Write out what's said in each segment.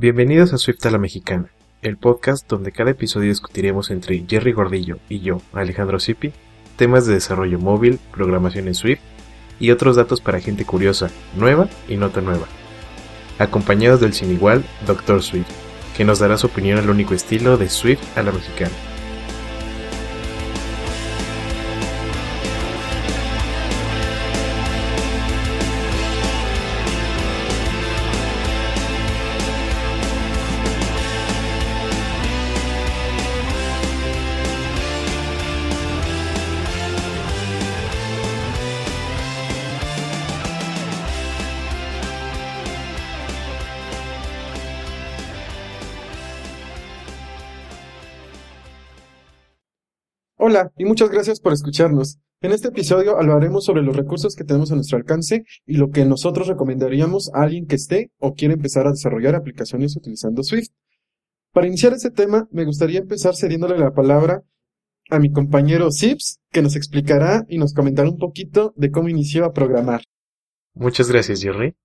Bienvenidos a Swift a la Mexicana, el podcast donde cada episodio discutiremos entre Jerry Gordillo y yo, Alejandro Sipi, temas de desarrollo móvil, programación en Swift y otros datos para gente curiosa, nueva y no tan nueva. Acompañados del sin igual Dr. Swift, que nos dará su opinión al único estilo de Swift a la Mexicana. Muchas gracias por escucharnos. En este episodio hablaremos sobre los recursos que tenemos a nuestro alcance y lo que nosotros recomendaríamos a alguien que esté o quiere empezar a desarrollar aplicaciones utilizando Swift. Para iniciar este tema, me gustaría empezar cediéndole la palabra a mi compañero Sips, que nos explicará y nos comentará un poquito de cómo inició a programar. Muchas gracias, Jerry.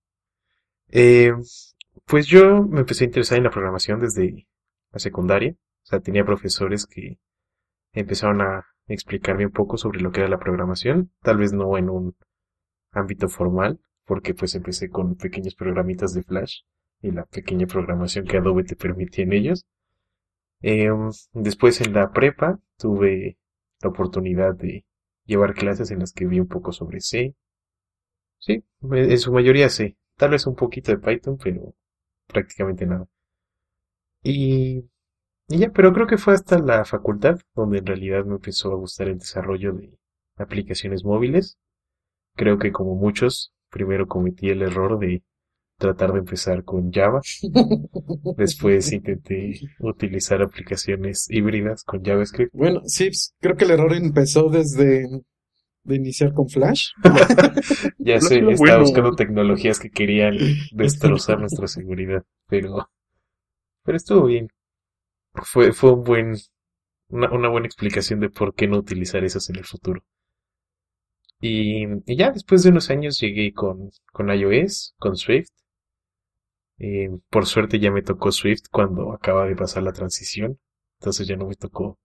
Eh, pues yo me empecé a interesar en la programación desde la secundaria. O sea, tenía profesores que empezaron a explicarme un poco sobre lo que era la programación, tal vez no en un ámbito formal, porque pues empecé con pequeños programitas de Flash y la pequeña programación que Adobe te permitía en ellos. Em, después en la prepa tuve la oportunidad de llevar clases en las que vi un poco sobre C. Sí, en su mayoría C. Tal vez un poquito de Python, pero prácticamente nada. Y y ya, pero creo que fue hasta la facultad donde en realidad me empezó a gustar el desarrollo de aplicaciones móviles. Creo que como muchos, primero cometí el error de tratar de empezar con Java. Después intenté utilizar aplicaciones híbridas con JavaScript. Bueno, sí, creo que el error empezó desde de iniciar con Flash. ya sé, estaba buscando tecnologías que querían destrozar nuestra seguridad, pero pero estuvo bien fue, fue un buen, una, buena explicación de por qué no utilizar esas en el futuro. Y, y ya después de unos años llegué con, con iOS, con Swift. Eh, por suerte ya me tocó Swift cuando acaba de pasar la transición. Entonces ya no me tocó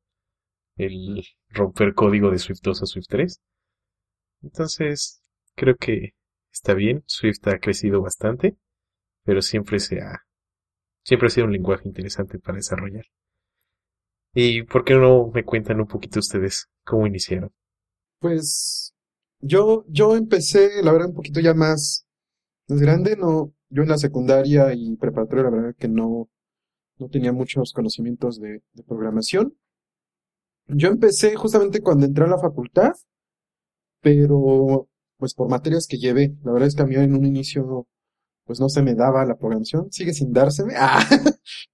el romper código de Swift 2 a Swift 3. Entonces, creo que está bien. Swift ha crecido bastante, pero siempre se ha, siempre ha sido un lenguaje interesante para desarrollar. ¿Y por qué no me cuentan un poquito ustedes cómo iniciaron? Pues yo, yo empecé, la verdad, un poquito ya más, grande, no, yo en la secundaria y preparatoria, la verdad que no, no tenía muchos conocimientos de, de programación. Yo empecé justamente cuando entré a la facultad, pero pues por materias que llevé, la verdad es que a mí en un inicio pues no se me daba la programación, sigue sin dárseme, ah,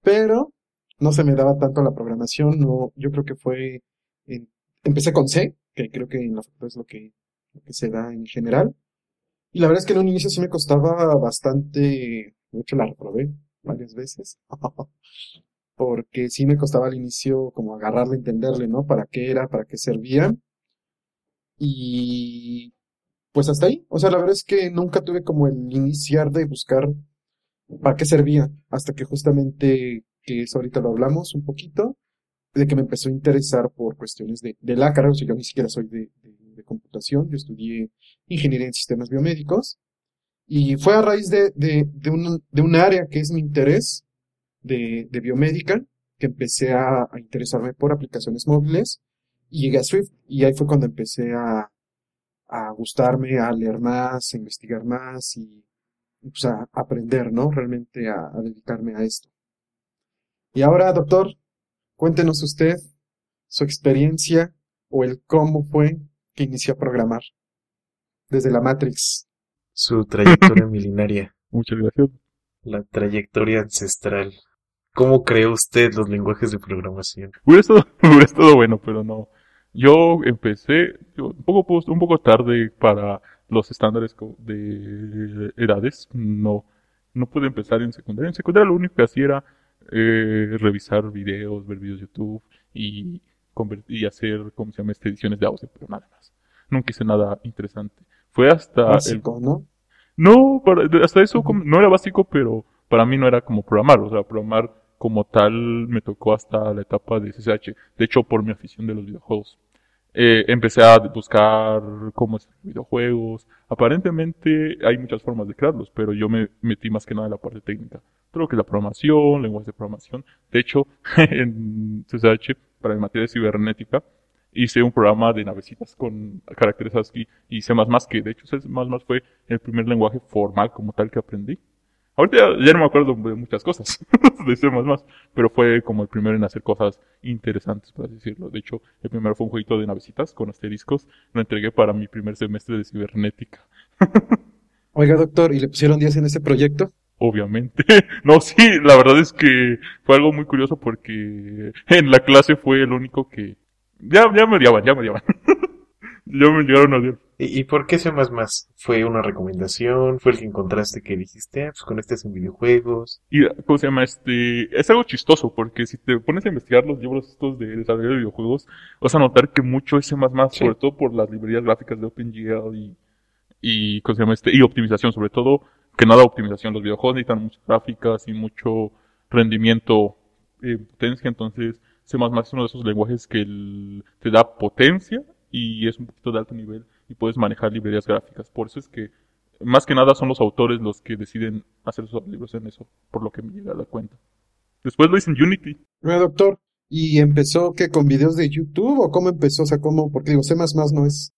pero no se me daba tanto la programación, no, yo creo que fue, empecé con C, que creo que en la facultad es lo que, lo que se da en general, y la verdad es que en un inicio sí me costaba bastante, de hecho la reprobé varias veces, porque sí me costaba al inicio como agarrarle, entenderle, ¿no? Para qué era, para qué servía, y pues hasta ahí, o sea, la verdad es que nunca tuve como el iniciar de buscar para qué servía, hasta que justamente que eso ahorita lo hablamos un poquito, de que me empezó a interesar por cuestiones de, de la carrera, o sea, yo ni siquiera soy de, de, computación, yo estudié ingeniería en sistemas biomédicos, y fue a raíz de, de, de, un, de un área que es mi interés de, de biomédica, que empecé a, a, interesarme por aplicaciones móviles, y llegué a Swift, y ahí fue cuando empecé a, a gustarme, a leer más, a investigar más, y pues a aprender, ¿no? Realmente a, a dedicarme a esto. Y ahora, doctor, cuéntenos usted su experiencia o el cómo fue que inició a programar desde la Matrix. Su trayectoria milenaria. Muchas gracias. La trayectoria ancestral. ¿Cómo creó usted los lenguajes de programación? Hubiera estado, hubiera estado bueno, pero no. Yo empecé un, poco, un poco tarde para los estándares de edades. No, no pude empezar en secundaria. En secundaria lo único que hacía era eh, revisar videos, ver videos de YouTube y, y hacer, ¿cómo se llama? Este, ediciones de audio, pero nada más. Nunca hice nada interesante. Fue hasta... Básico, ¿no? No, hasta eso no era básico, pero para mí no era como programar, o sea, programar como tal me tocó hasta la etapa de CCH, de hecho por mi afición de los videojuegos. Eh, empecé a buscar cómo hacer videojuegos. Aparentemente hay muchas formas de crearlos, pero yo me metí más que nada en la parte técnica. Todo lo que es la programación, lenguaje de programación. De hecho, en CCH, para mi materia de cibernética, hice un programa de navecitas con caracteres ASCII y C++, que de hecho C++ fue el primer lenguaje formal como tal que aprendí. Ahorita ya, no me acuerdo de muchas cosas de C++, pero fue como el primero en hacer cosas interesantes, por así decirlo. De hecho, el primero fue un jueguito de navecitas con asteriscos. Lo entregué para mi primer semestre de cibernética. Oiga, doctor, ¿y le pusieron 10 en ese proyecto? Obviamente. No, sí, la verdad es que fue algo muy curioso porque en la clase fue el único que... Ya, ya me odiaban, ya me odiaban. Ya me llegaron a odiar. ¿Y, y por qué C++? ¿Fue una recomendación? ¿Fue el que encontraste que dijiste, ah, pues con este en videojuegos? Y, ¿cómo se llama? Este, es algo chistoso, porque si te pones a investigar los libros estos de desarrollo de videojuegos, vas a notar que mucho es C++, Sí. sobre todo por las librerías gráficas de OpenGL y, y, ¿cómo se llama? Este, y optimización, sobre todo, que nada optimización. Los videojuegos necesitan muchas gráficas y mucho rendimiento, eh, potencia, entonces C++ es uno de esos lenguajes que el- te da potencia y es un poquito de alto nivel y puedes manejar librerías gráficas. Por eso es que más que nada son los autores los que deciden hacer sus libros en eso, por lo que me llega a dar cuenta. Después lo hice en Unity. Doctor, ¿y empezó que con videos de YouTube o cómo empezó? O sea, ¿cómo? Porque digo, C++ no es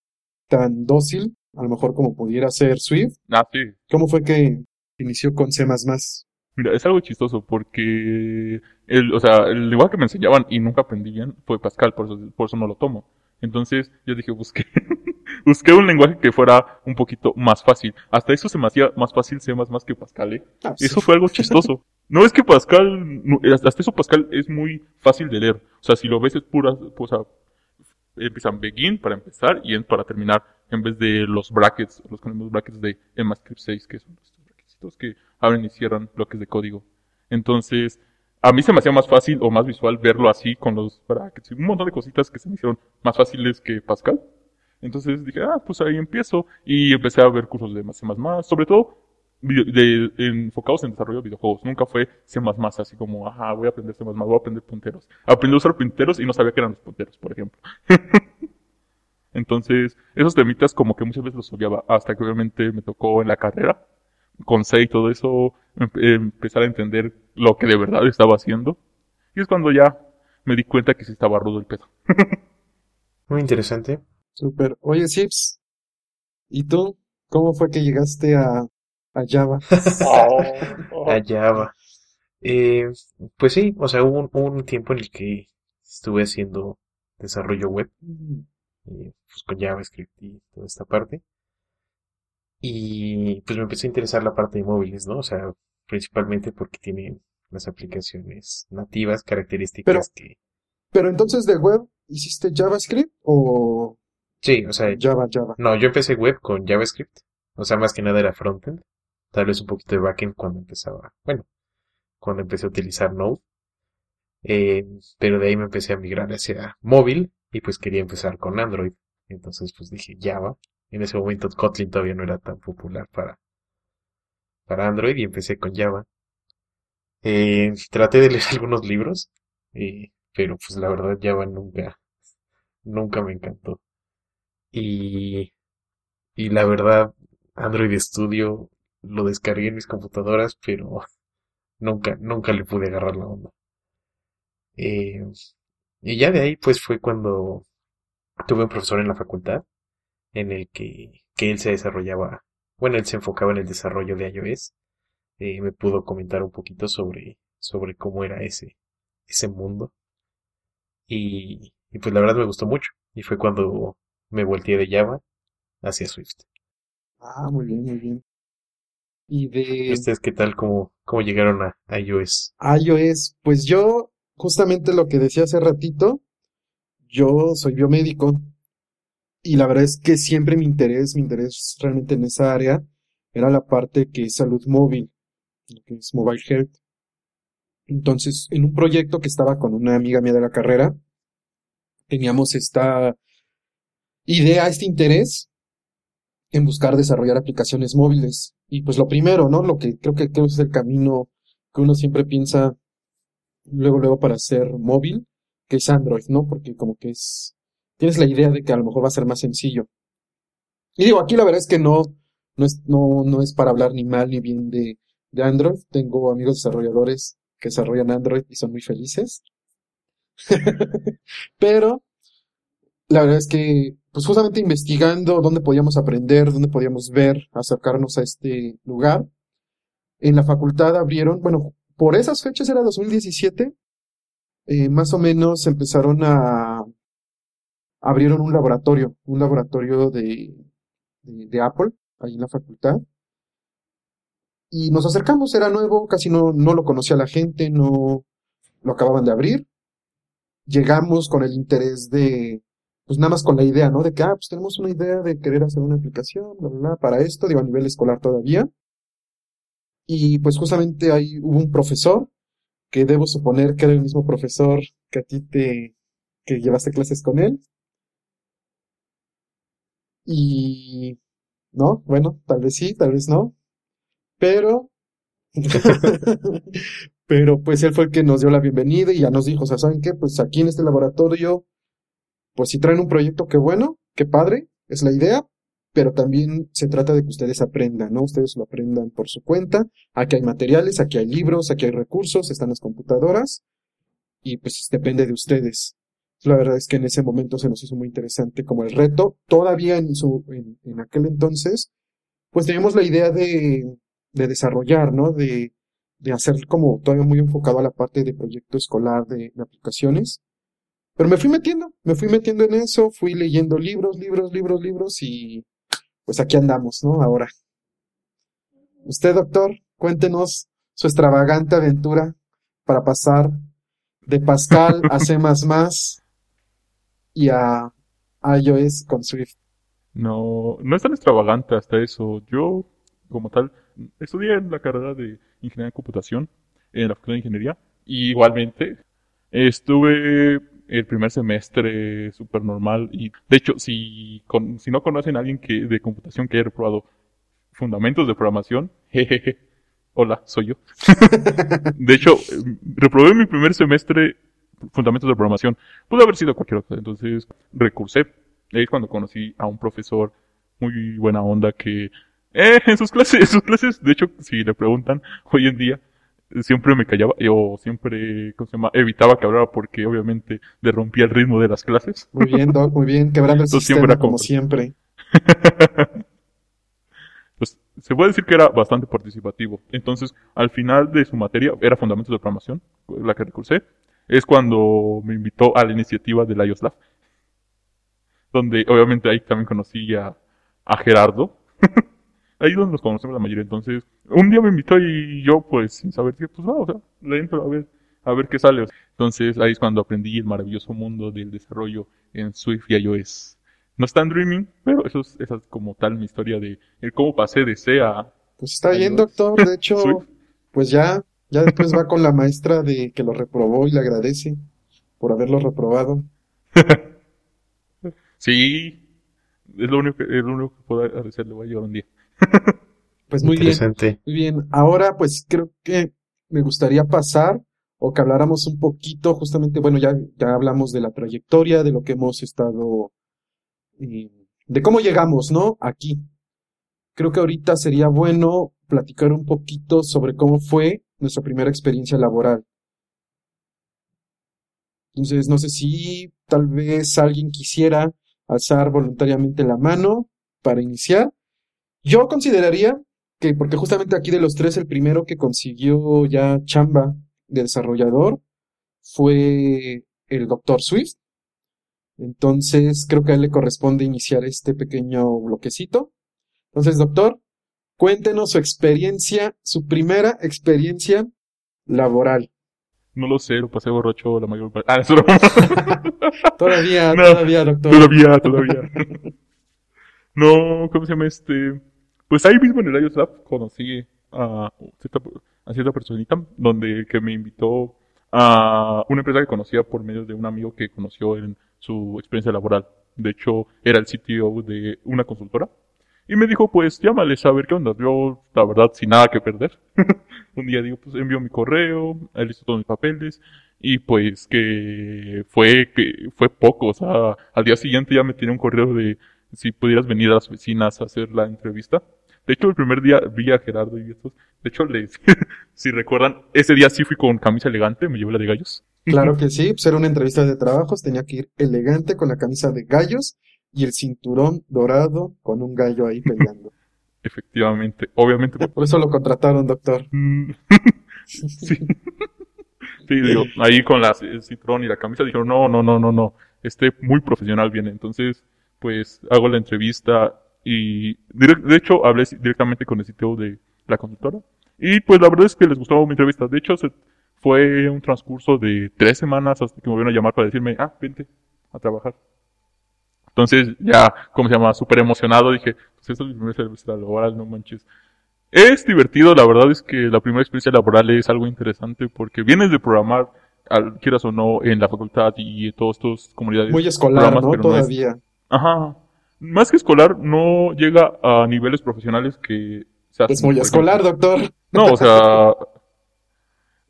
tan dócil, a lo mejor como pudiera ser Swift. Ah, sí. ¿Cómo fue que inició con C++? Mira, es algo chistoso porque el, o sea, el lenguaje que me enseñaban y nunca aprendí bien fue Pascal, por eso, por eso no lo tomo. Entonces yo dije, busqué, busqué un lenguaje que fuera un poquito más fácil. Hasta eso se me hacía más fácil C++ que Pascal, ¿eh? Ah, sí. Eso fue algo chistoso. No es que Pascal, no, hasta eso Pascal es muy fácil de leer. O sea, si lo ves es pura, pues, o sea, empiezan begin para empezar y end para terminar, en vez de los brackets, los conocemos brackets de EMAScript 6, que son estos brackets que abren y cierran bloques de código. Entonces, a mí se me hacía más fácil o más visual verlo así con los brackets un montón de cositas que se me hicieron más fáciles que Pascal. Entonces dije, ah, pues ahí empiezo y empecé a ver cursos de C++, sobre todo video- de, enfocados en desarrollo de videojuegos. Nunca fue C++ así como, ajá, voy a aprender C++, voy a aprender punteros. Aprendí a usar punteros y no sabía que eran los punteros, por ejemplo. Entonces, esos temitas como que muchas veces los odiaba, hasta que obviamente me tocó en la carrera, con C y todo eso, em- empezar a entender lo que de verdad estaba haciendo. Y es cuando ya me di cuenta que sí estaba rudo el pedo. Muy interesante. Súper. Oye, Sips, ¿y tú? ¿Cómo fue que llegaste a, a Java? A Java. Eh, pues sí, o sea, hubo un, tiempo en el que estuve haciendo desarrollo web, eh, pues con JavaScript y toda esta parte. Y pues me empezó a interesar la parte de móviles, ¿no? O sea, principalmente porque tienen las aplicaciones nativas, características que... Pero entonces de web, ¿hiciste JavaScript o Sí, o sea, Java, Java? no, yo empecé web con JavaScript. O sea, más que nada era frontend. Tal vez un poquito de backend cuando empezaba, bueno, cuando empecé a utilizar Node. Eh, pero de ahí me empecé a migrar hacia móvil y pues quería empezar con Android. Entonces pues dije Java. En ese momento Kotlin todavía no era tan popular para, para Android y empecé con Java. Eh, traté de leer algunos libros, pero pues la verdad Java nunca, nunca me encantó. Y, y la verdad Android Studio lo descargué en mis computadoras, pero nunca, nunca le pude agarrar la onda. Eh, y ya de ahí pues fue cuando tuve un profesor en la facultad en el que, que él se desarrollaba, bueno, él se enfocaba en el desarrollo de iOS. Eh, me pudo comentar un poquito sobre, sobre cómo era ese, ese mundo. Y, y pues la verdad me gustó mucho. Y fue cuando me volteé de Java hacia Swift. Ah, muy bien, muy bien. Y de ¿Ustedes qué tal? ¿Cómo, cómo llegaron a, a iOS? iOS, pues yo, justamente lo que decía hace ratito, yo soy biomédico y la verdad es que siempre mi interés, mi interés realmente en esa área era la parte que es salud móvil, que es mobile health. Entonces, en un proyecto que estaba con una amiga mía de la carrera, teníamos esta idea, este interés en buscar desarrollar aplicaciones móviles. Y pues lo primero, ¿no? Lo que creo que creo es el camino que uno siempre piensa luego, luego para ser móvil, que es Android, ¿no? Porque como que es, tienes la idea de que a lo mejor va a ser más sencillo. Y digo, aquí la verdad es que no, no es, no, no es para hablar ni mal ni bien de, de Android. Tengo amigos desarrolladores que desarrollan Android y son muy felices. Pero la verdad es que, pues justamente investigando dónde podíamos aprender, dónde podíamos ver, acercarnos a este lugar, en la facultad abrieron, bueno, por esas fechas era 2017, eh, más o menos empezaron a, abrieron un laboratorio, un laboratorio de, de, de Apple, ahí en la facultad, y nos acercamos, era nuevo, casi no, no lo conocía la gente, no lo acababan de abrir. Llegamos con el interés de, pues nada más con la idea, ¿no? De que, ah, pues tenemos una idea de querer hacer una aplicación, bla, bla, bla, para esto, digo, a nivel escolar todavía. Y pues justamente ahí hubo un profesor, que debo suponer que era el mismo profesor que a ti te, que llevaste clases con él. Y, no, bueno, tal vez sí, tal vez no. Pero, pero pues él fue el que nos dio la bienvenida y ya nos dijo, o sea, ¿saben qué? Pues aquí en este laboratorio, pues si traen un proyecto, qué bueno, qué padre, es la idea, pero también se trata de que ustedes aprendan, ¿no? Ustedes lo aprendan por su cuenta. Aquí hay materiales, aquí hay libros, aquí hay recursos, están las computadoras y pues depende de ustedes. La verdad es que en ese momento se nos hizo muy interesante como el reto. Todavía en su, en aquel entonces, pues teníamos la idea de, de desarrollar, ¿no? De, de hacer como todavía muy enfocado a la parte de proyecto escolar de, de aplicaciones. Pero me fui metiendo, me fui metiendo en eso, fui leyendo libros, libros, libros, libros y pues aquí andamos, ¿no? Ahora. Usted, doctor, cuéntenos su extravagante aventura para pasar de Pascal a C++ y a iOS con Swift. No, no es tan extravagante hasta eso. Yo, como tal, estudié en la carrera de Ingeniería en Computación, en la Facultad de Ingeniería, y igualmente estuve el primer semestre súper normal y de hecho si, con, si no conocen a alguien que de computación que haya reprobado fundamentos de programación, jejeje, hola, soy yo. de hecho, reprobé mi primer semestre fundamentos de programación. Pudo haber sido cualquier otra, entonces recursé. Ahí es cuando conocí a un profesor muy buena onda que eh, en sus clases, en sus clases, de hecho, si le preguntan hoy en día, siempre me callaba, o siempre, ¿cómo se llama? Evitaba que hablara porque obviamente le rompía el ritmo de las clases. Muy bien, Doc, muy bien, quebrando el Entonces, sistema siempre como siempre. pues se puede decir que era bastante participativo. Entonces, al final de su materia, era Fundamentos de Programación, la que recursé, es cuando me invitó a la iniciativa del iOS Lab, donde obviamente ahí también conocí a, a Gerardo. ahí es donde nos conocemos la mayoría. Entonces, un día me invitó y yo, pues, sin saber qué, pues, va, o sea, le entro a ver, a ver qué sale. Entonces, ahí es cuando aprendí el maravilloso mundo del desarrollo en Swift y iOS. No está en Dreaming, pero eso es, esa es como tal mi historia de el cómo pasé de C a... Pues está bien, doctor. De hecho, Swift. pues ya, ya después va con la maestra de que lo reprobó y le agradece por haberlo reprobado. Sí, es lo único que, es lo único que puedo agradecerle, voy a llevar un día. Pues muy bien, muy bien. Ahora, pues creo que me gustaría pasar o que habláramos un poquito, justamente, bueno, ya, ya hablamos de la trayectoria, de lo que hemos estado, eh, de cómo llegamos, ¿no? Aquí. Creo que ahorita sería bueno platicar un poquito sobre cómo fue nuestra primera experiencia laboral. Entonces, no sé si tal vez alguien quisiera alzar voluntariamente la mano para iniciar. Yo consideraría que, porque justamente aquí de los tres, el primero que consiguió ya chamba de desarrollador fue el Dr. Swift. Entonces, creo que a él le corresponde iniciar este pequeño bloquecito. Entonces, doctor, cuéntenos su experiencia, su primera experiencia laboral. No lo sé, lo pasé borracho la mayor parte. Ah, es broma. Todavía, No, todavía, doctor. Todavía, todavía. No, ¿cómo se llama este? Pues ahí mismo en el iOS Lab conocí a cierta, a cierta personita donde que me invitó a una empresa que conocía por medio de un amigo que conoció en su experiencia laboral. De hecho, era el CTO de una consultora. Y me dijo, pues llámales a ver qué onda. Yo, la verdad, sin nada que perder. un día digo, pues envío mi correo, él hizo todos mis papeles. Y pues que fue, que fue poco. O sea, al día siguiente ya me tiene un correo de si pudieras venir a las oficinas a hacer la entrevista. De hecho, el primer día vi a Gerardo y estos. De hecho, les, si recuerdan, ese día sí fui con camisa elegante, me llevé la de gallos. Claro que sí, pues era una entrevista de trabajos, tenía que ir elegante con la camisa de gallos y el cinturón dorado con un gallo ahí peleando. Efectivamente, obviamente. Por eso lo contrataron, doctor. Sí. sí, digo, ahí con la, el cinturón y la camisa dijeron, no, no, no, no, no, este muy profesional viene. Entonces, pues hago la entrevista y de hecho hablé directamente con el sitio de la conductora. Y pues la verdad es que les gustó mi entrevista. De hecho, se, fue un transcurso de tres semanas hasta que me volvieron a llamar para decirme, ah, vente a trabajar. Entonces ya, como se llama, súper emocionado, dije, pues esto es mi primera experiencia laboral, no manches. Es divertido, la verdad es que la primera experiencia laboral es algo interesante porque vienes de programar, al, quieras o no, en la facultad y en todas estas comunidades. Muy escolar, ¿no? Todavía. Ajá. Más que escolar, no llega a niveles profesionales que se hacen. Es muy escolar, doctor. No, o sea,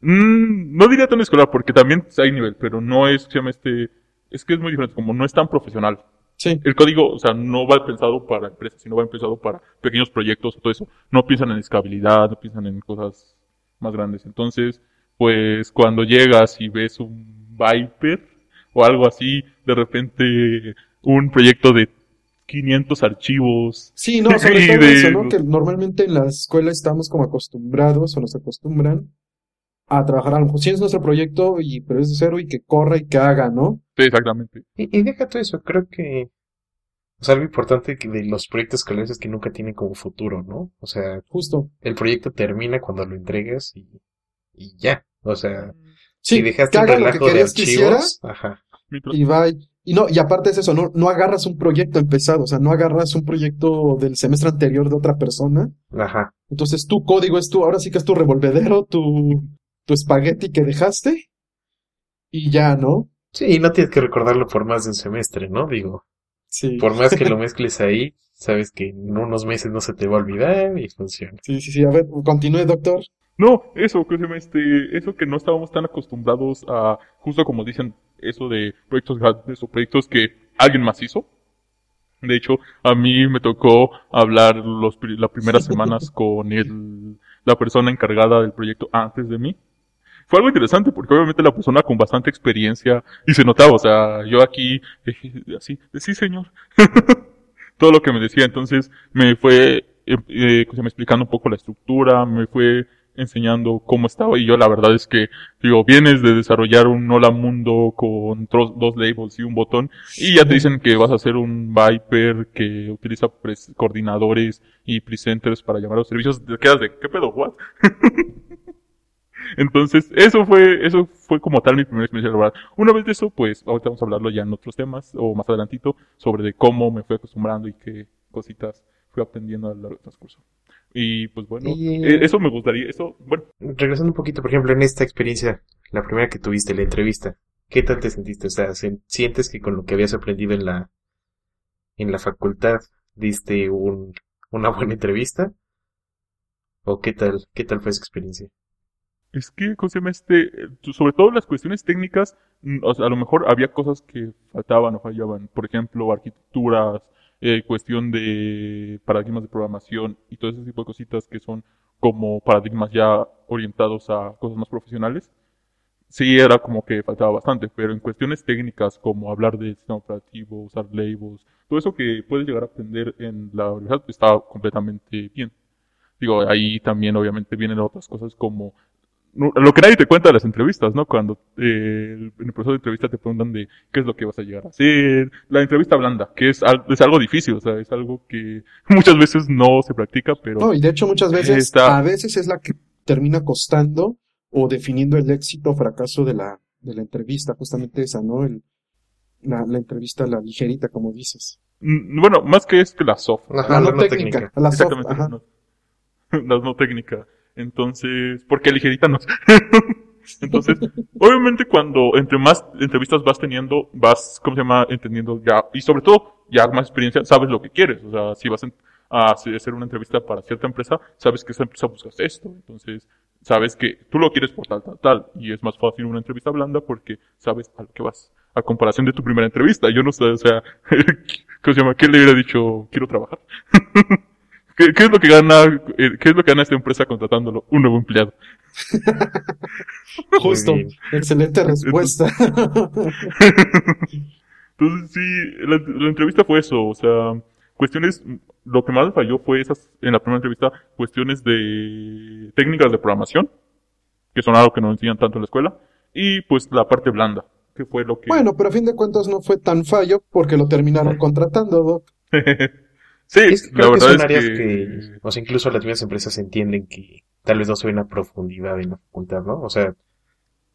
Mm, no diría tan escolar porque también hay nivel, pero no es, se llama este, es que es muy diferente, como no es tan profesional. Sí. El código, o sea, no va pensado para empresas, sino va pensado para pequeños proyectos o todo eso. No piensan en escalabilidad, no piensan en cosas más grandes. Entonces, pues cuando llegas y ves un Viper o algo así, de repente un proyecto de 500 archivos. Sí, no, sobre todo eso, ¿no? Que normalmente en la escuela estamos como acostumbrados o nos acostumbran a trabajar a lo mejor si es nuestro proyecto y pero es de cero y que corra y que haga, ¿no? Sí, exactamente. Y, y deja todo eso, creo que o sea, algo importante de los proyectos escolares es que nunca tienen como futuro, ¿no? O sea, justo. El proyecto termina cuando lo entregas y, y ya. O sea, sí, si dejaste un relajo de archivos, ajá. Y va y no, y aparte es eso, no, no agarras un proyecto empezado, o sea, no agarras un proyecto del semestre anterior de otra persona. Ajá. Entonces tu código es tu, ahora sí que es tu revolvedero, tu, tu espagueti que dejaste y ya, ¿no? Sí, no tienes que recordarlo por más de un semestre, ¿no? Digo, sí. por más que lo mezcles ahí, sabes que en unos meses no se te va a olvidar y funciona. Sí, sí, sí, a ver, continúe, doctor. No, eso, que este, eso que no estábamos tan acostumbrados a, justo como dicen, eso de proyectos grandes o proyectos que alguien más hizo. De hecho, a mí me tocó hablar los, las primeras semanas con el, la persona encargada del proyecto antes de mí. Fue algo interesante porque obviamente la persona con bastante experiencia y se notaba, o sea, yo aquí, así, sí señor, todo lo que me decía, entonces me fue, eh, eh, me explicando un poco la estructura, me fue enseñando cómo estaba. Y yo la verdad es que digo vienes de desarrollar un hola mundo con dos labels y un botón y ya te dicen que vas a hacer un Viper que utiliza coordinadores y presenters para llamar a los servicios. Te quedas de qué pedo what Entonces, eso fue, eso fue como tal mi primera experiencia laboral. Una vez de eso, pues, ahorita vamos a hablarlo ya en otros temas, o más adelantito, sobre de cómo me fui acostumbrando y qué cositas fui aprendiendo a lo largo del transcurso. Y pues bueno, e, eso me gustaría, eso, bueno. Regresando un poquito, por ejemplo, en esta experiencia, la primera que tuviste, la entrevista, ¿qué tal te sentiste? O sea, ¿sientes que con lo que habías aprendido en la, en la facultad diste un, una buena entrevista? ¿O qué tal, qué tal fue esa experiencia? Es que, ¿cómo se llama este? Sobre todo las cuestiones técnicas, mm, o sea, a lo mejor había cosas que faltaban o fallaban. Por ejemplo, arquitecturas, eh, cuestión de paradigmas de programación y todo ese tipo de cositas que son como paradigmas ya orientados a cosas más profesionales. Sí, era como que faltaba bastante, pero en cuestiones técnicas como hablar del sistema operativo, usar labels, todo eso que puedes llegar a aprender en la universidad está completamente bien. Digo, ahí también obviamente vienen otras cosas como lo que nadie te cuenta de las entrevistas, ¿no? Cuando eh, en el proceso de entrevista te preguntan de qué es lo que vas a llegar a hacer. La entrevista blanda, que es, es algo difícil, o sea, es algo que muchas veces no se practica, pero... No, y de hecho muchas veces, a veces es la que termina costando o definiendo el éxito o fracaso de la, de la entrevista, justamente esa, ¿no? El, la, la entrevista, la ligerita, como dices. Mm, bueno, más que es que la soft. la, no, técnica. La soft, Exactamente, La no técnica. Entonces, porque ligerita no. Entonces, obviamente cuando entre más entrevistas vas teniendo, vas, ¿cómo se llama? Entendiendo ya, y sobre todo, ya más experiencia, sabes lo que quieres. O sea, si vas a hacer una entrevista para cierta empresa, sabes que esa empresa busca esto, entonces sabes que tú lo quieres por tal, tal, tal, y es más fácil una entrevista blanda porque sabes a lo que vas. A comparación de tu primera entrevista, yo no sé, o sea, ¿qué se llama? ¿Qué le hubiera dicho? Quiero trabajar. ¿Qué, ¿Qué, es lo que gana, eh, qué es lo que gana esta empresa contratándolo? Un nuevo empleado. Justo, excelente respuesta. Entonces sí, la, la, entrevista fue eso, o sea, cuestiones, lo que más falló fue esas, en la primera entrevista, cuestiones de técnicas de programación, que son algo que no enseñan tanto en la escuela, y pues la parte blanda, que fue lo que... Bueno, pero a fin de cuentas no fue tan fallo porque lo terminaron contratando, Doc. Sí, es que la verdad que son áreas que... que, o sea, incluso las mismas empresas entienden que tal vez no se ve una profundidad en la facultad, ¿no? O sea,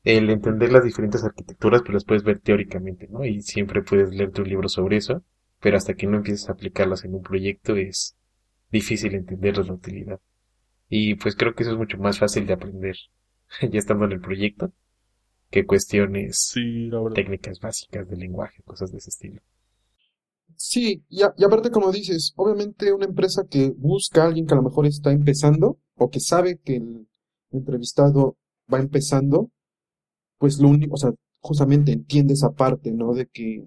el entender las diferentes arquitecturas, pues las puedes ver teóricamente, ¿no? Y siempre puedes leerte un libro sobre eso, pero hasta que no empieces a aplicarlas en un proyecto es difícil entender la utilidad. Y pues creo que eso es mucho más fácil de aprender ya estando en el proyecto que cuestiones sí, técnicas básicas del lenguaje, cosas de ese estilo. Sí, y, a, y aparte como dices, obviamente una empresa que busca a alguien que a lo mejor está empezando o que sabe que el entrevistado va empezando, pues lo único, o sea, justamente entiende esa parte, ¿no? De que,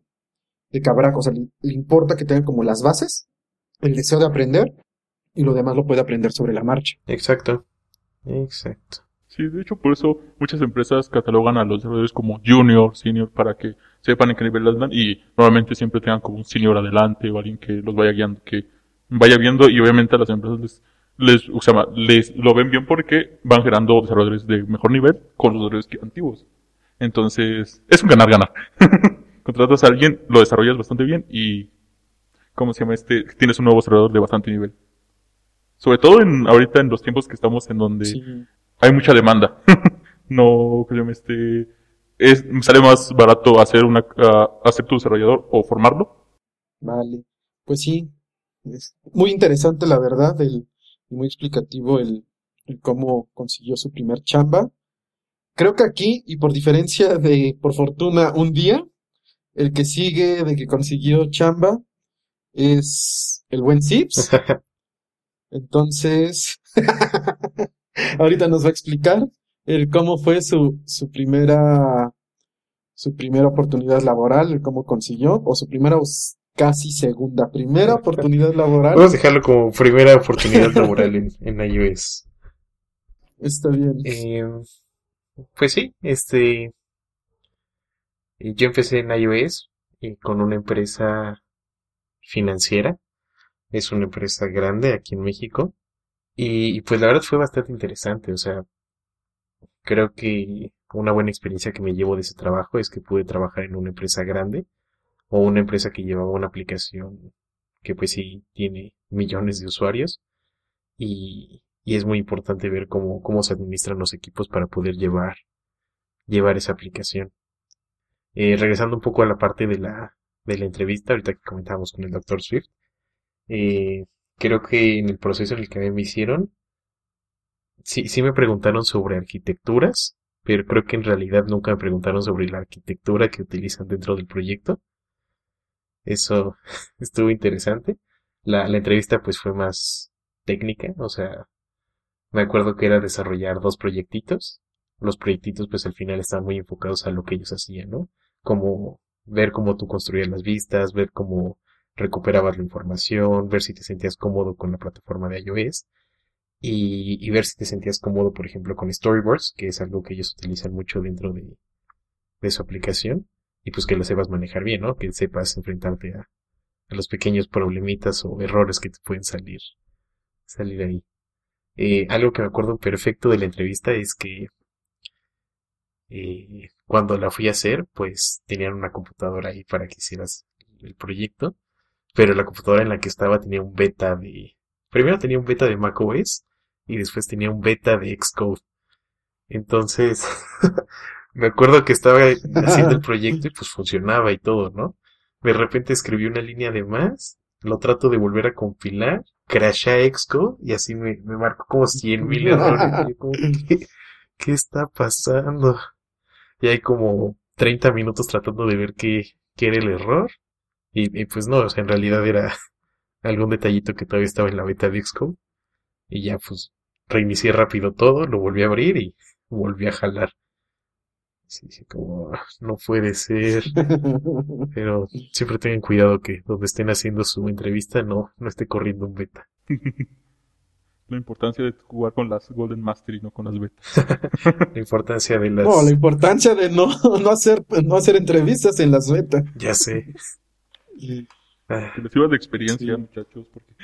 de que habrá, o sea, le, importa que tengan como las bases, el deseo de aprender, y lo demás lo puede aprender sobre la marcha. Exacto, exacto. Sí, de hecho, por eso muchas empresas catalogan a los desarrolladores como junior, senior, para que sepan en qué nivel andan y normalmente siempre tengan como un senior adelante o alguien que los vaya guiando, que vaya viendo y obviamente a las empresas les, les, o sea, les lo ven bien porque van generando desarrolladores de mejor nivel con los desarrolladores antiguos. Entonces, es un ganar-ganar. Contratas a alguien, lo desarrollas bastante bien y, ¿cómo se llama este? Tienes un nuevo desarrollador de bastante nivel. Sobre todo en, ahorita en los tiempos que estamos en donde. Hay mucha demanda. no, que yo me esté, es, sale más barato hacer una, uh, hacer tu desarrollador o formarlo. Vale. Pues sí. Es muy interesante la verdad, el, y muy explicativo el, el cómo consiguió su primer chamba. Creo que aquí, y por diferencia de, por fortuna, un día, el que sigue de que consiguió chamba es el buen Sips. Entonces, ahorita nos va a explicar el cómo fue su, su primera, su primera oportunidad laboral, el cómo consiguió, o su primera casi segunda, primera oportunidad laboral. Vamos a dejarlo como primera oportunidad laboral en, en iOS. Está bien. Eh, pues sí, este. Yo empecé en iOS y con una empresa financiera. Es una empresa grande aquí en México. Y, pues la verdad fue bastante interesante. O sea, creo que una buena experiencia que me llevo de ese trabajo es que pude trabajar en una empresa grande o una empresa que llevaba una aplicación que pues sí tiene millones de usuarios. Y, y es muy importante ver cómo, cómo se administran los equipos para poder llevar, llevar esa aplicación. Eh, regresando un poco a la parte de la, de la entrevista, ahorita que comentábamos con el Dr. Swift, eh, creo que en el proceso en el que me hicieron, sí, sí me preguntaron sobre arquitecturas, pero creo que en realidad nunca me preguntaron sobre la arquitectura que utilizan dentro del proyecto. Eso estuvo interesante. La, la entrevista pues fue más técnica, o sea, me acuerdo que era desarrollar dos proyectitos. Los proyectitos pues al final estaban muy enfocados a lo que ellos hacían, ¿no? Como ver cómo tú construías las vistas, ver cómo recuperabas la información, ver si te sentías cómodo con la plataforma de iOS y, ver si te sentías cómodo, por ejemplo, con Storyboards, que es algo que ellos utilizan mucho dentro de, su aplicación y pues que lo sepas manejar bien, ¿no? Que sepas enfrentarte a, a los pequeños problemitas o errores que te pueden salir, salir ahí. Eh, algo que me acuerdo perfecto de la entrevista es que eh, cuando la fui a hacer, pues tenían una computadora ahí para que hicieras el proyecto, pero la computadora en la que estaba tenía un beta de... Primero tenía un beta de macOS y después tenía un beta de Xcode. Entonces, me acuerdo que estaba haciendo el proyecto y pues funcionaba y todo, ¿no? De repente escribí una línea de más, lo trato de volver a compilar crashea Xcode y así me, me marcó como cien mil errores. Como, ¿qué, ¿qué, está pasando? Y hay como 30 minutos tratando de ver qué, qué era el error. Y, y, pues no, o sea, en realidad era algún detallito que todavía estaba en la beta de Xcode. Y ya pues reinicié rápido todo, lo volví a abrir y volví a jalar. Sí, sí, como ah, no puede ser. Pero siempre tengan cuidado que donde estén haciendo su entrevista no, no esté corriendo un beta. La importancia de jugar con las Golden Master y no con las betas. La importancia de las... No, la importancia de no, no hacer, no hacer entrevistas en las betas. Ya sé. Ah, Que les sirva de experiencia, Sí. muchachos, porque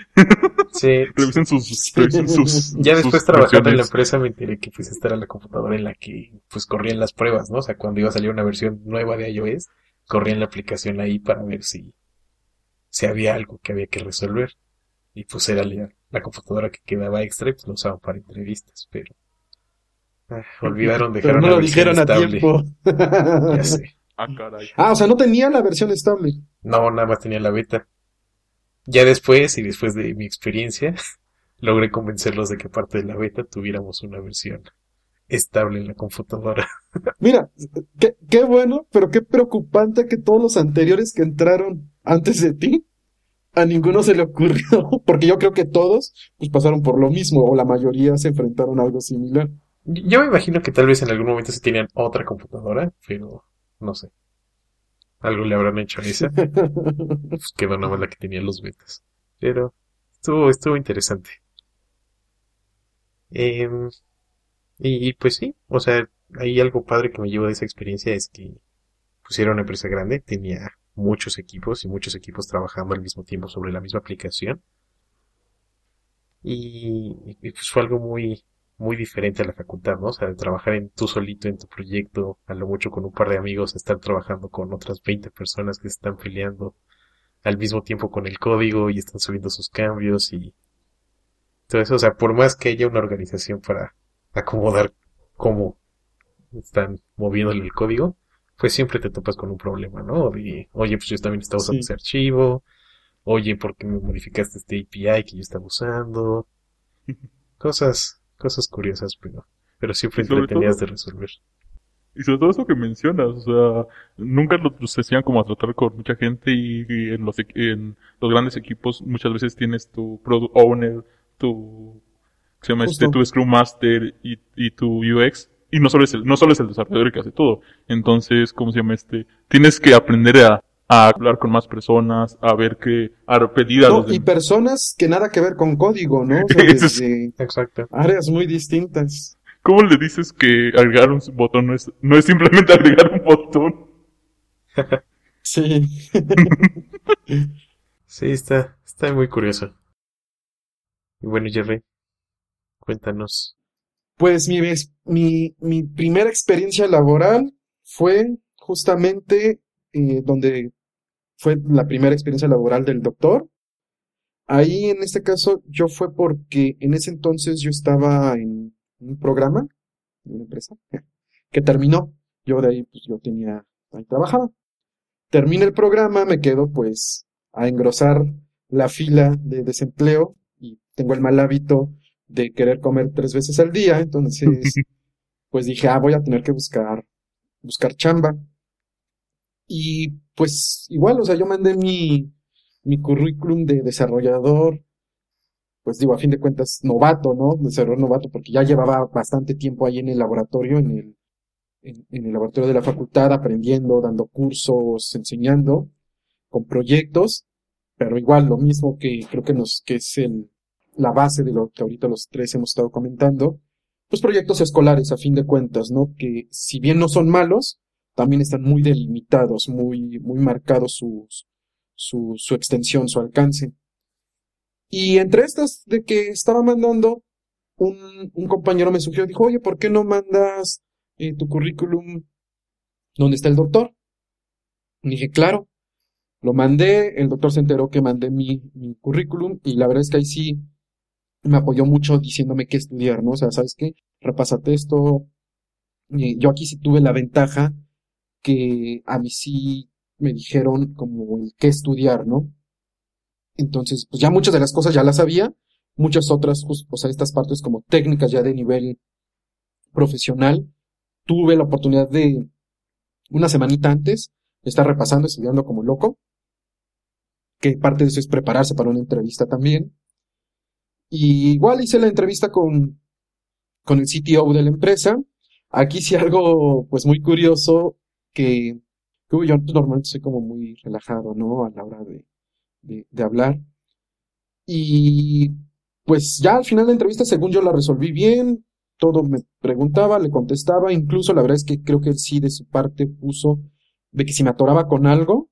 sí. revisen sus, revisen sus Ya sus después trabajando en la empresa me enteré que pues esta era la computadora en la que pues corrían las pruebas, ¿no? O sea, cuando iba a salir una versión nueva de iOS, corrían la aplicación ahí para ver si, si había algo que había que resolver. Y pues era la, la computadora que quedaba extra y pues lo usaban para entrevistas, pero ah, olvidaron dejar Pero no una lo versión dijeron a estable. tiempo. Ya sé. Ah, caray. Ah, o sea, no tenía la versión estable. No, nada más tenía la beta. Ya después, y después de mi experiencia, logré convencerlos de que parte de la beta tuviéramos una versión estable en la computadora. Mira, qué, qué bueno, pero qué preocupante que todos los anteriores que entraron antes de ti, a ninguno se le ocurrió, porque yo creo que todos pues pasaron por lo mismo, o la mayoría se enfrentaron a algo similar. Yo me imagino que tal vez en algún momento se tenían otra computadora, pero no sé. Algo le habrán hecho a esa. Pues quedó nada más la que tenía los betas. Pero estuvo, estuvo interesante. Em, y, y pues sí, o sea, hay algo padre que me llevo de esa experiencia es que pues era una empresa grande, tenía muchos equipos y muchos equipos trabajando al mismo tiempo sobre la misma aplicación. Y, y, pues fue algo muy, muy diferente a la facultad, ¿no? O sea, de trabajar en tú solito en tu proyecto, a lo mucho con un par de amigos, estar trabajando con otras 20 personas que se están peleando al mismo tiempo con el código y están subiendo sus cambios y todo eso. O sea, por más que haya una organización para acomodar cómo están moviéndole el código, pues siempre te topas con un problema, ¿no? Oye, pues yo también estaba usando Sí. ese archivo, oye, ¿por qué me modificaste este API que yo estaba usando? Cosas, cosas curiosas, pero, pero siempre entretenidas todo- de resolver. Y sobre todo eso que mencionas, o sea, nunca lo- los hacían como a tratar con mucha gente y, y en los, equ- en los grandes equipos muchas veces tienes tu product owner, tu, ¿qué se llama este, tu Scrum Master y, y tu UX. Y no solo es el, no solo es el desarrollador el que hace todo. Entonces, ¿cómo se llama este? Tienes que aprender a, a hablar con más personas, a ver qué, a pedir a No, los y personas que nada que ver con código, ¿no? O sea, Eso es- desde Exacto. áreas muy distintas. ¿Cómo le dices que agregar un botón no es, no es simplemente agregar un botón? Sí. Sí, está, está muy curioso. Y bueno, Jerry, cuéntanos. Pues mi, mi, mi primera experiencia laboral fue justamente eh, donde fue la primera experiencia laboral del doctor. Ahí en este caso yo fue porque en ese entonces yo estaba en un programa de una empresa que terminó. Yo de ahí pues yo tenía, ahí trabajaba. Termina el programa, me quedo pues a engrosar la fila de desempleo y tengo el mal hábito de querer comer tres veces al día, entonces pues dije, ah, voy a tener que buscar, buscar chamba. Y pues igual, o sea, yo mandé mi, mi currículum de desarrollador, pues digo, a fin de cuentas, novato, ¿no? Desarrollador novato, porque ya llevaba bastante tiempo ahí en el laboratorio, en el, en, en el laboratorio de la facultad, aprendiendo, dando cursos, enseñando, con proyectos, pero igual lo mismo que creo que nos, que es el, la base de lo que ahorita los tres hemos estado comentando, pues proyectos escolares a fin de cuentas, ¿no? Que si bien no son malos, también están muy delimitados, muy, muy marcados su, su extensión, su alcance. Y entre estas de que estaba mandando, un, un compañero me sugirió, dijo, oye, ¿por qué no mandas eh, tu currículum donde está el doctor? Dije, claro. Lo mandé, el doctor se enteró que mandé mi, currículum y la verdad es que ahí sí me apoyó mucho diciéndome qué estudiar, ¿no? O sea, ¿sabes qué? Repásate esto. Yo aquí sí tuve la ventaja que a mí sí me dijeron como el qué estudiar, ¿no? Entonces, pues ya muchas de las cosas ya las sabía, muchas otras, pues, o sea, estas partes como técnicas ya de nivel profesional, tuve la oportunidad de una semanita antes estar repasando, estudiando como loco. que parte de eso es prepararse para una entrevista también. Y igual hice la entrevista con, con el CTO de la empresa. Aquí sí algo, pues muy curioso, que, que yo normalmente soy como muy relajado, ¿no? A la hora de, de, de hablar. Y pues ya al final de la entrevista, según yo la resolví bien, todo me preguntaba, le contestaba, incluso la verdad es que creo que él sí de su parte puso de que si me atoraba con algo,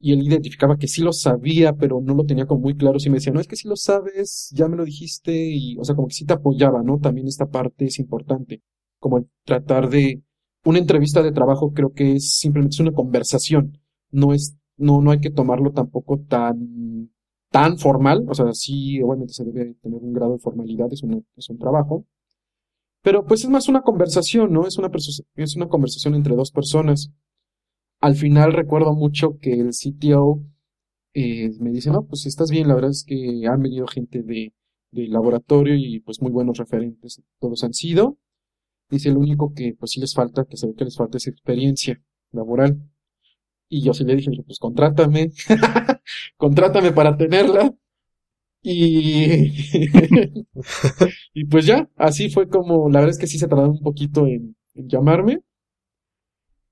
y él identificaba que sí lo sabía, pero no lo tenía como muy claro, si me decía, no, es que sí lo sabes, ya me lo dijiste, y, o sea, como que sí te apoyaba, ¿no? También esta parte es importante, como tratar de, una entrevista de trabajo creo que es simplemente es una conversación, no es, no, no hay que tomarlo tampoco tan, tan formal, o sea, sí, obviamente se debe tener un grado de formalidad, es, es un trabajo, pero pues es más una conversación, ¿no? Es una, es una conversación entre dos personas. Al final recuerdo mucho que el CTO eh, me dice, no, pues estás bien, la verdad es que han venido gente de, de laboratorio y pues muy buenos referentes, todos han sido. Dice, lo único que pues sí les falta, que se ve que les falta es experiencia laboral. Y yo sí le dije, pues contrátame, contrátame para tenerla. Y, y pues ya, así fue como, la verdad es que sí se tardaron un poquito en, llamarme,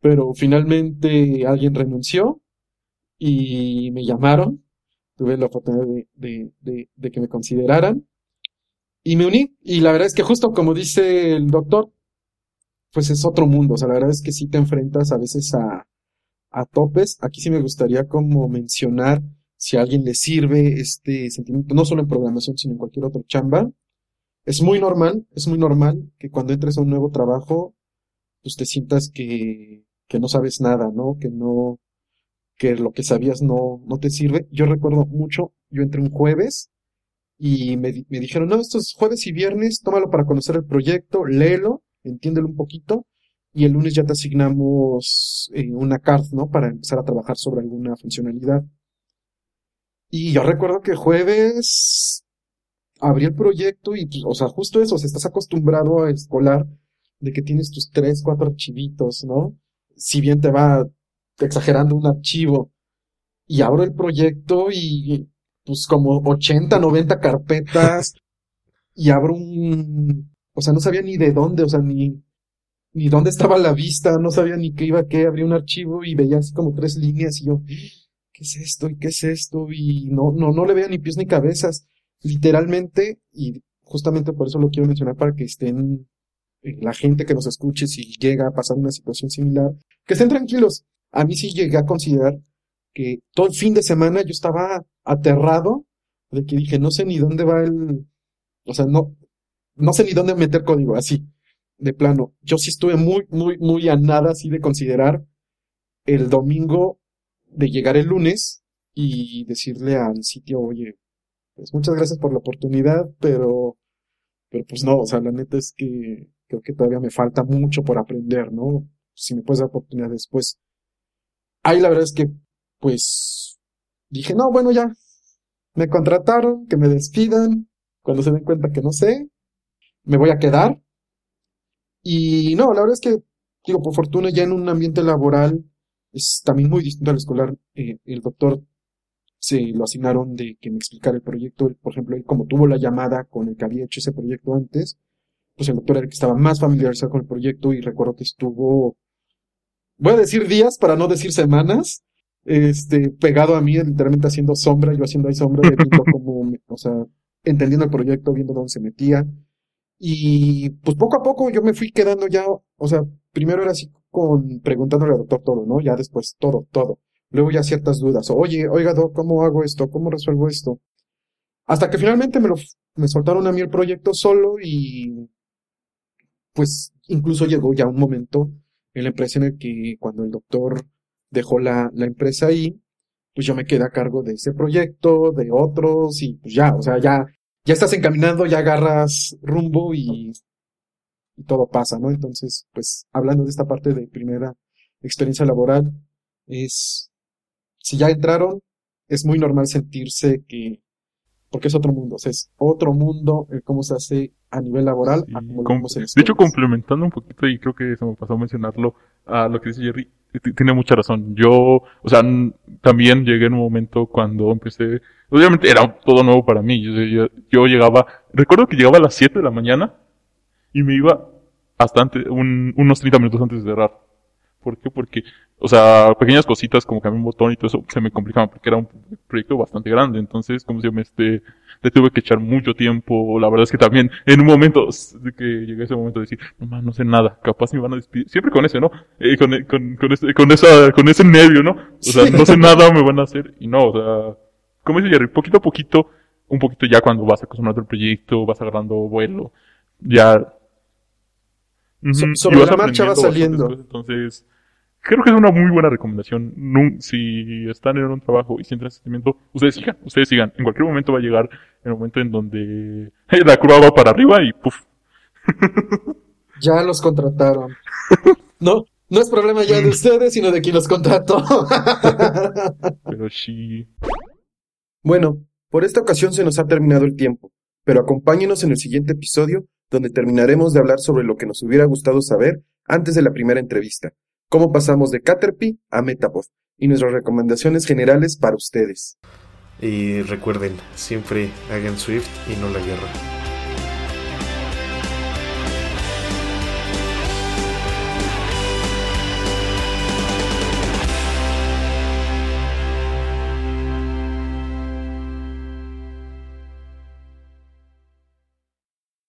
pero finalmente alguien renunció y me llamaron, tuve la oportunidad de, de, de, que me consideraran y me uní. Y la verdad es que justo como dice el doctor, pues es otro mundo, o sea, la verdad es que sí te enfrentas a veces a, a topes. Aquí sí me gustaría como mencionar si a alguien le sirve este sentimiento, no solo en programación, sino en cualquier otro chamba. Es muy normal, es muy normal que cuando entres a un nuevo trabajo, pues te sientas que, que no sabes nada, ¿no? Que no, que lo que sabías no, no te sirve. Yo recuerdo mucho, yo entré un jueves y me, me dijeron, no, estos jueves y viernes, tómalo para conocer el proyecto, léelo, entiéndelo un poquito, y el lunes ya te asignamos eh, una card, ¿no? Para empezar a trabajar sobre alguna funcionalidad. Y yo recuerdo que jueves abrí el proyecto y, pues, o sea, justo eso, o estás acostumbrado a escolar de que tienes tus tres, cuatro archivitos, ¿no? Si bien te va exagerando un archivo y abro el proyecto y pues como 80, 90 carpetas y abro un, o sea, no sabía ni de dónde, o sea, ni, ni dónde estaba la vista, no sabía ni qué iba qué, abrí un archivo y veía así como tres líneas y yo, ¿qué es esto? ¿Y qué es esto? Y no, no, no le veía ni pies ni cabezas. Literalmente, y justamente por eso lo quiero mencionar para que estén eh, la gente que nos escuche si llega a pasar una situación similar, que estén tranquilos. A mí sí llegué a considerar que todo el fin de semana yo estaba aterrado de que dije, no sé ni dónde va el, o sea, no, no sé ni dónde meter código, así, de plano. Yo sí estuve muy, muy, muy a nada así de considerar el domingo de llegar el lunes y decirle al sitio, oye, pues muchas gracias por la oportunidad, pero, pero pues no, o sea, la neta es que creo que todavía me falta mucho por aprender, ¿no? Si me puedes dar oportunidad después. Ahí la verdad es que, pues, dije, no, bueno, ya, me contrataron, que me despidan, cuando se den cuenta que no sé, me voy a quedar. Y no, la verdad es que, digo, por fortuna ya en un ambiente laboral, es también muy distinto al escolar. Eh, el doctor se lo asignaron de que me explicara el proyecto. Por ejemplo, él como tuvo la llamada con el que había hecho ese proyecto antes, pues el doctor era el que estaba más familiarizado con el proyecto y recuerdo que estuvo, voy a decir días para no decir semanas, este, pegado a mí, literalmente haciendo sombra, yo haciendo ahí sombra, de viendo como, o sea, entendiendo el proyecto, viendo dónde se metía. Y pues poco a poco yo me fui quedando ya, o sea, primero era así con preguntándole al doctor todo, ¿no? Ya después todo, todo. Luego ya ciertas dudas. Oye, oiga, doc, ¿cómo hago esto? ¿Cómo resuelvo esto? Hasta que finalmente me lo, me soltaron a mí el proyecto solo y pues incluso llegó ya un momento en la empresa en el que cuando el doctor dejó la, la empresa ahí, pues yo me quedé a cargo de ese proyecto, de otros y pues ya, o sea, ya, ya estás encaminando, ya agarras rumbo y y todo pasa, ¿no? Entonces, pues hablando de esta parte de primera experiencia laboral, es, si ya entraron, es muy normal sentirse que, porque es otro mundo, o sea, es otro mundo el cómo se hace a nivel laboral. de hecho, complementando un poquito, y creo que se me pasó a mencionarlo, a lo que dice Jerry, tiene mucha razón. Yo, o sea, también llegué en un momento cuando empecé, obviamente era todo nuevo para mí. Yo, yo, yo llegaba, recuerdo que llegaba a las 7 de la mañana y me iba hasta antes, un- unos 30 minutos antes de cerrar. ¿Por qué? Porque, o sea, pequeñas cositas como cambiar un botón y todo eso se me complicaban porque era un proyecto bastante grande. Entonces, como se llama este, le tuve que echar mucho tiempo. La verdad es que también en un momento que llegué a ese momento de decir, no man, no sé nada, capaz me van a despedir. Siempre con ese, ¿no? Eh, con, con, con, ese, con esa, con ese nervio, ¿no? O sea, no sé nada, me van a hacer. Y no, o sea, como dice Jerry, poquito a poquito, un poquito ya cuando vas acostumbrando al proyecto, vas agarrando vuelo, ya. Y sobre vas la marcha va saliendo. Entonces, creo que es una muy buena recomendación. Si están en un trabajo y sienten sentimiento, ustedes sigan, ustedes sigan. En cualquier momento va a llegar el momento en donde la curva va para arriba y puf. Ya los contrataron. No, no es problema ya de ustedes, sino de quien los contrató. Pero sí. Bueno, por esta ocasión se nos ha terminado el tiempo, pero acompáñenos en el siguiente episodio donde terminaremos de hablar sobre lo que nos hubiera gustado saber antes de la primera entrevista, cómo pasamos de Caterpie a Metapod y nuestras recomendaciones generales para ustedes. Y recuerden, siempre hagan Swift y no la guerra.